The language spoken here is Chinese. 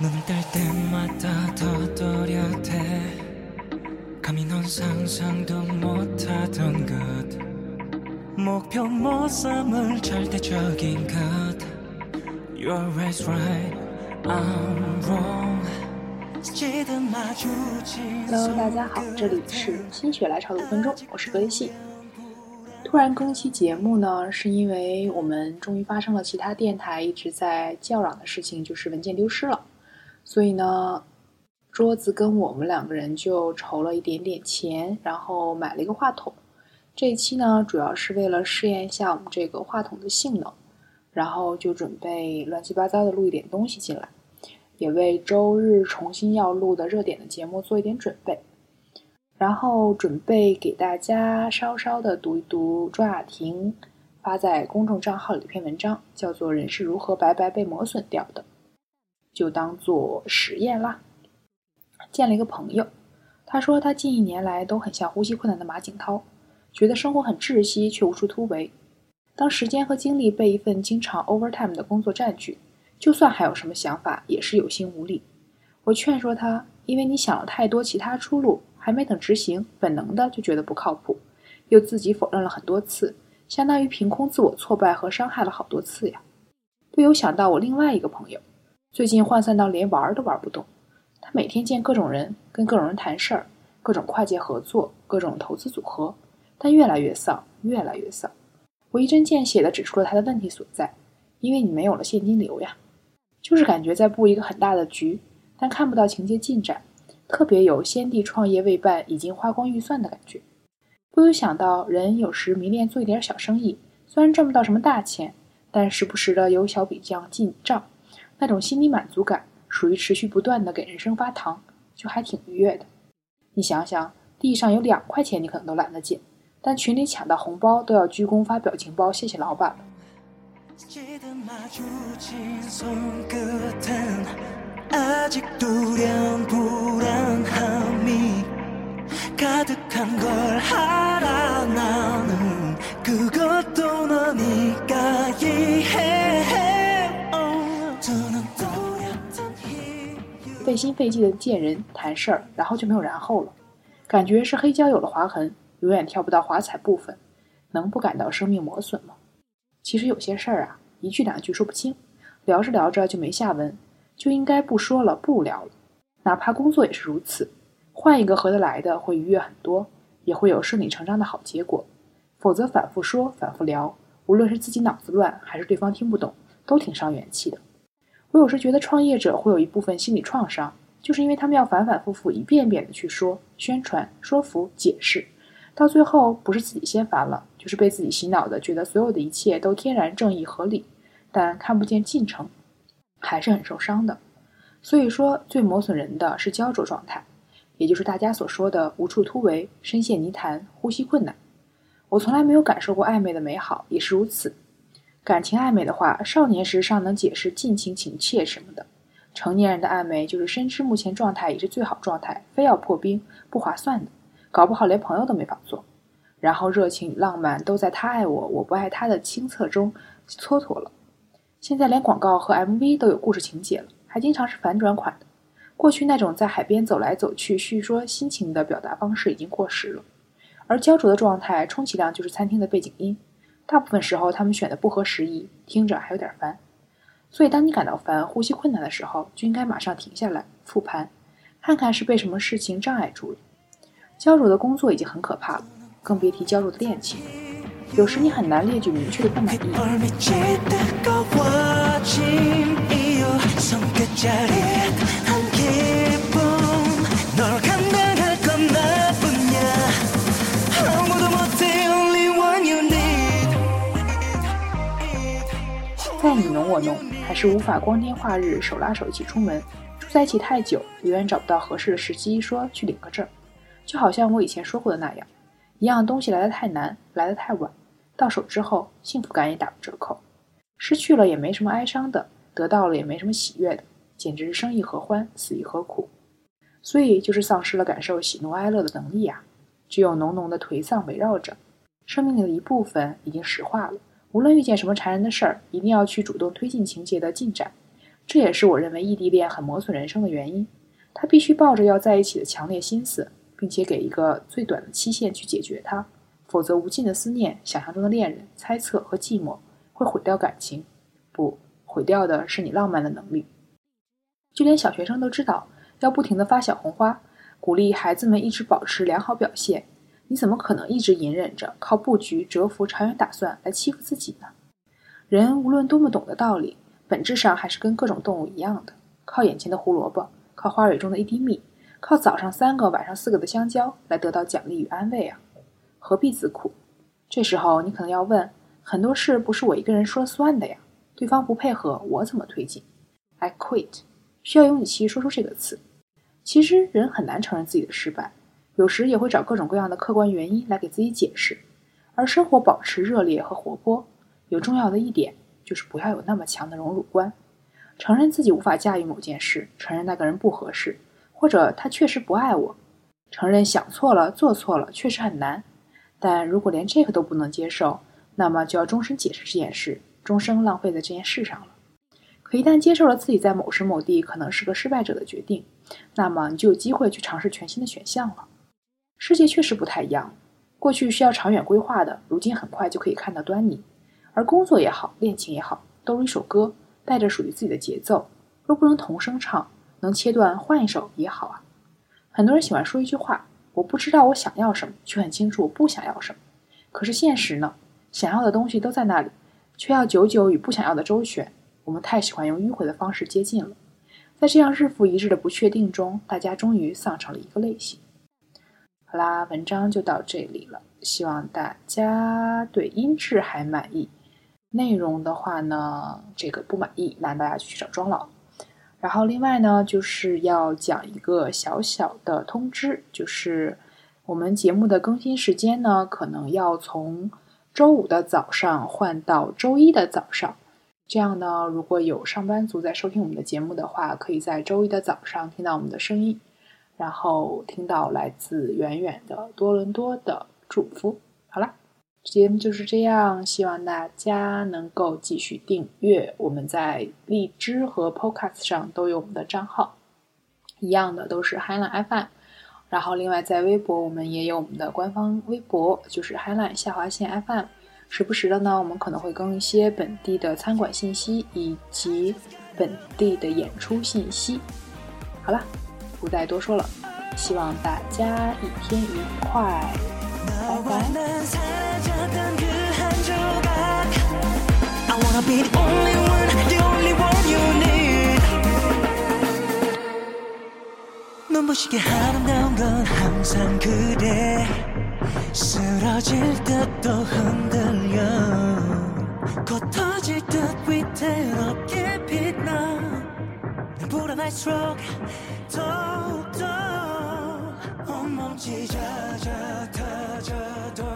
눈뜰 때마다 더 또렷해 감히 넌 상상도 못하던 것 목표 못 삼을 절대적인 것 You're always right I'm wrong 지든 마주친 Hello，大家好，这里是心血来潮的五分钟，我是格雷西。突然更期节目呢，是因为我们终于发生了其他电台一直在叫嚷的事情，就是文件丢失了。 所以呢，桌子跟我们两个人就筹了一点点钱，然后买了一个话筒。这一期呢，主要是为了试验一下我们这个话筒的性能，然后就准备乱七八糟的录一点东西进来，也为周日重新要录的热点的节目做一点准备。然后准备给大家稍稍的读一读庄雅婷发在公众账号里的一篇文章，叫做《人是如何白白被磨损掉的》。就当做实验啦。见了一个朋友，他说他近一年来都很像呼吸困难的马景涛，觉得生活很窒息却无处突围。当时间和精力被一份经常 overtime 的工作占据，就算还有什么想法，也是有心无力。我劝说他，因为你想了太多其他出路，还没等执行，本能的就觉得不靠谱，又自己否认了很多次，相当于凭空自我挫败和伤害了好多次呀。不由想到我另外一个朋友。最近涣散到连玩都玩不动，他每天见各种人，跟各种人谈事儿，各种跨界合作，各种投资组合，但越来越丧，越来越丧。我一针见血地指出了他的问题所在，因为你没有了现金流呀，就是感觉在布一个很大的局，但看不到情节进展，特别有先帝创业未半，已经花光预算的感觉。不由想到，人有时迷恋做一点小生意，虽然挣不到什么大钱，但时不时的有小笔账进账。那种心理满足感，属于持续不断的给人生发糖，就还挺愉悦的。你想想，地上有两块钱，你可能都懒得捡，但群里抢到红包都要鞠躬发表情包，谢谢老板了。费心费劲的见人谈事儿，然后就没有然后了。感觉是黑胶有了划痕，永远跳不到华彩部分，能不感到生命磨损吗？其实有些事儿啊，一句两句说不清，聊着聊着就没下文，就应该不说了，不聊了。哪怕工作也是如此，换一个合得来的会愉悦很多，也会有顺理成章的好结果。否则反复说，反复聊，无论是自己脑子乱，还是对方听不懂，都挺伤元气的。我有时觉得创业者会有一部分心理创伤，就是因为他们要反反复复、一遍遍的去说、宣传、说服、解释，到最后不是自己先烦了，就是被自己洗脑的，觉得所有的一切都天然正义合理，但看不见进程，还是很受伤的。所以说，最磨损人的是焦灼状态，也就是大家所说的无处突围、深陷泥潭、呼吸困难。我从来没有感受过暧昧的美好，也是如此。感情暧昧的话，少年时尚能解释尽情情切什么的；成年人的暧昧就是深知目前状态已是最好状态，非要破冰不划算的，搞不好连朋友都没法做。然后热情与浪漫都在他爱我，我不爱他的清澈中蹉跎了。现在连广告和 MV 都有故事情节了，还经常是反转款的。过去那种在海边走来走去叙说心情的表达方式已经过时了，而焦灼的状态充其量就是餐厅的背景音。大部分时候，他们选的不合时宜，听着还有点烦。所以，当你感到烦、呼吸困难的时候，就应该马上停下来复盘，看看是被什么事情障碍住了。焦灼的工作已经很可怕了，更别提焦灼的恋情。有时你很难列举明确的不满意。还是无法光天化日手拉手一起出门。住在一起太久，永远找不到合适的时机说去领个证。就好像我以前说过的那样，一样东西来得太难，来得太晚，到手之后幸福感也打了折扣。失去了也没什么哀伤的，得到了也没什么喜悦的，简直是生亦何欢，死亦何苦。所以就是丧失了感受喜怒哀乐的能力啊！只有浓浓的颓丧围绕着，生命里的一部分已经石化了。无论遇见什么缠人的事儿，一定要去主动推进情节的进展，这也是我认为异地恋很磨损人生的原因。他必须抱着要在一起的强烈心思，并且给一个最短的期限去解决它，否则无尽的思念、想象中的恋人、猜测和寂寞会毁掉感情。不，毁掉的是你浪漫的能力。就连小学生都知道要不停的发小红花，鼓励孩子们一直保持良好表现。你怎么可能一直隐忍着，靠布局、蛰伏、长远打算来欺负自己呢？人无论多么懂得道理，本质上还是跟各种动物一样的，靠眼前的胡萝卜，靠花蕊中的一滴蜜，靠早上三个、晚上四个的香蕉来得到奖励与安慰啊！何必自苦？这时候你可能要问：很多事不是我一个人说了算的呀，对方不配合，我怎么推进？I quit，需要勇气说出这个词。其实人很难承认自己的失败。有时也会找各种各样的客观原因来给自己解释，而生活保持热烈和活泼，有重要的一点就是不要有那么强的荣辱观。承认自己无法驾驭某件事，承认那个人不合适，或者他确实不爱我，承认想错了、做错了确实很难。但如果连这个都不能接受，那么就要终身解释这件事，终生浪费在这件事上了。可一旦接受了自己在某时某地可能是个失败者的决定，那么你就有机会去尝试全新的选项了。世界确实不太一样，过去需要长远规划的，如今很快就可以看到端倪。而工作也好，恋情也好，都如一首歌，带着属于自己的节奏。若不能同声唱，能切断换一首也好啊。很多人喜欢说一句话：“我不知道我想要什么，却很清楚我不想要什么。”可是现实呢？想要的东西都在那里，却要久久与不想要的周旋。我们太喜欢用迂回的方式接近了，在这样日复一日的不确定中，大家终于丧成了一个类型。好啦，文章就到这里了。希望大家对音质还满意，内容的话呢，这个不满意，那大家去找庄老。然后另外呢，就是要讲一个小小的通知，就是我们节目的更新时间呢，可能要从周五的早上换到周一的早上。这样呢，如果有上班族在收听我们的节目的话，可以在周一的早上听到我们的声音。然后听到来自远远的多伦多的祝福。好了，节目就是这样，希望大家能够继续订阅。我们在荔枝和 Podcast 上都有我们的账号，一样的都是 Highline FM。然后另外在微博，我们也有我们的官方微博，就是 Highline 下划线 FM。时不时的呢，我们可能会更一些本地的餐馆信息以及本地的演出信息。好了。不再多说了，希望大家一天愉快，拜拜。불안할 스트로크 더욱더 온몸 지자자 타자도